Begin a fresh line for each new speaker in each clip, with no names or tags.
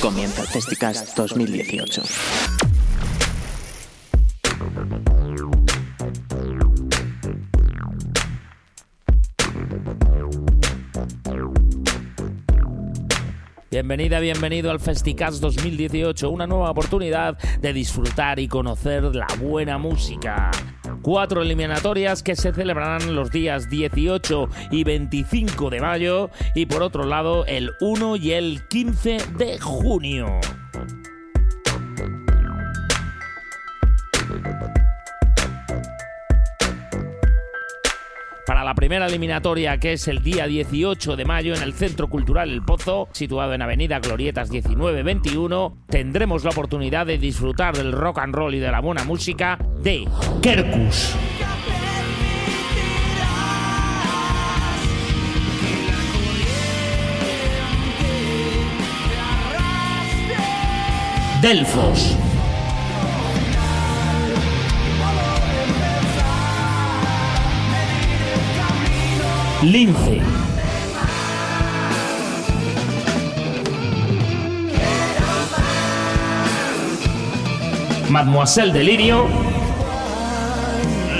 Comienza Festicast 2018.
Bienvenida, bienvenido al Festicast 2018, una nueva oportunidad de disfrutar y conocer la buena música. Cuatro eliminatorias que se celebrarán los días 18 y 25 de mayo y por otro lado el 1 y el 15 de junio. La primera eliminatoria que es el día 18 de mayo en el Centro Cultural El Pozo, situado en Avenida Glorietas 1921, tendremos la oportunidad de disfrutar del rock and roll y de la buena música de Kerkus. Delfos. Lince. Mademoiselle Delirio.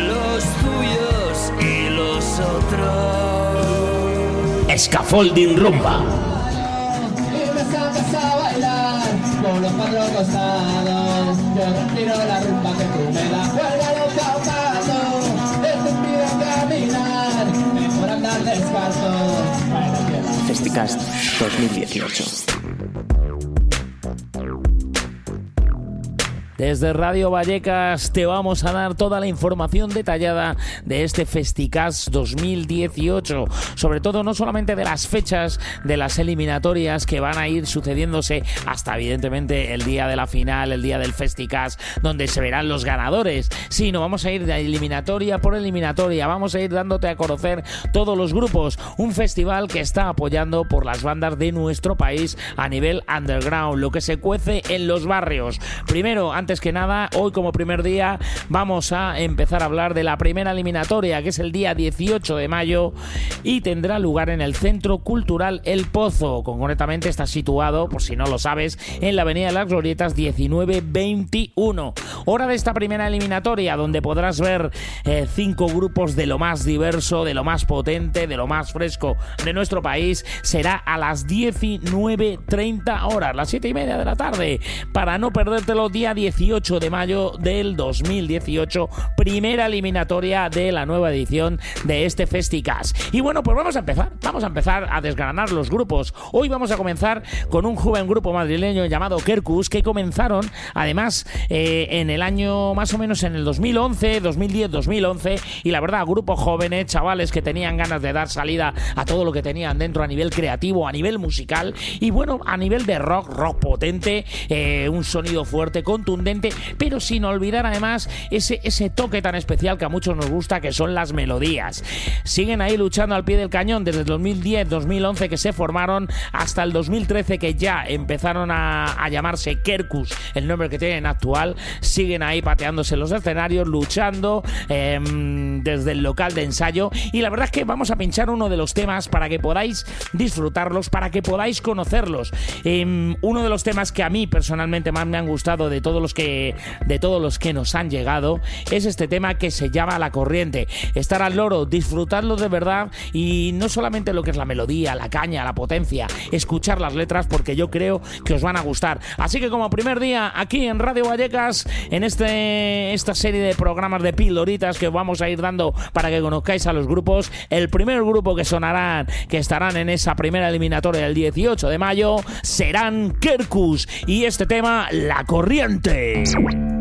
Los tuyos y los otros.
Scaffolding Rumba.
Y me sacas a bailar con los cuatro costados. Yo respiro la rumba que tú me das.
Festicast 2018.
Desde Radio Vallecas te vamos a dar toda la información detallada de este Festicas 2018, sobre todo no solamente de las fechas de las eliminatorias que van a ir sucediéndose hasta evidentemente el día de la final, el día del Festicas, donde se verán los ganadores, sino vamos a ir de eliminatoria por eliminatoria, vamos a ir dándote a conocer todos los grupos, un festival que está apoyando por las bandas de nuestro país a nivel underground, lo que se cuece en los barrios. Primero, antes que nada, hoy como primer día vamos a empezar a hablar de la primera eliminatoria, que es el día 18 de mayo y tendrá lugar en el Centro Cultural El Pozo. Concretamente está situado, por si no lo sabes, en la Avenida de las Glorietas 1921. Hora de esta primera eliminatoria, donde podrás ver eh, cinco grupos de lo más diverso, de lo más potente, de lo más fresco de nuestro país, será a las 19.30 horas, las 7 y media de la tarde, para no perdértelo día 18 de mayo del 2018, primera eliminatoria de la nueva edición de este Festicas. Y bueno, pues vamos a empezar, vamos a empezar a desgranar los grupos. Hoy vamos a comenzar con un joven grupo madrileño llamado Kerkus, que comenzaron además eh, en el año más o menos en el 2011, 2010, 2011, y la verdad, grupos jóvenes, chavales que tenían ganas de dar salida a todo lo que tenían dentro a nivel creativo, a nivel musical, y bueno, a nivel de rock, rock potente, eh, un sonido fuerte, contundente, pero sin olvidar además ese, ese toque tan especial que a muchos nos gusta, que son las melodías. Siguen ahí luchando al pie del cañón desde el 2010, 2011 que se formaron hasta el 2013 que ya empezaron a, a llamarse Kerkus, el nombre que tienen actual. Siguen ahí pateándose los escenarios, luchando eh, desde el local de ensayo. Y la verdad es que vamos a pinchar uno de los temas para que podáis disfrutarlos, para que podáis conocerlos. Eh, uno de los temas que a mí personalmente más me han gustado de todos los que de todos los que nos han llegado es este tema que se llama La Corriente. Estar al loro, disfrutarlo de verdad y no solamente lo que es la melodía, la caña, la potencia, escuchar las letras porque yo creo que os van a gustar. Así que como primer día aquí en Radio Vallecas, en este, esta serie de programas de pildoritas que os vamos a ir dando para que conozcáis a los grupos, el primer grupo que sonarán, que estarán en esa primera eliminatoria del 18 de mayo, serán Kerkus y este tema, La Corriente.
Bye.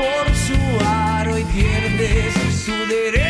Por su aro y pierdes su derecho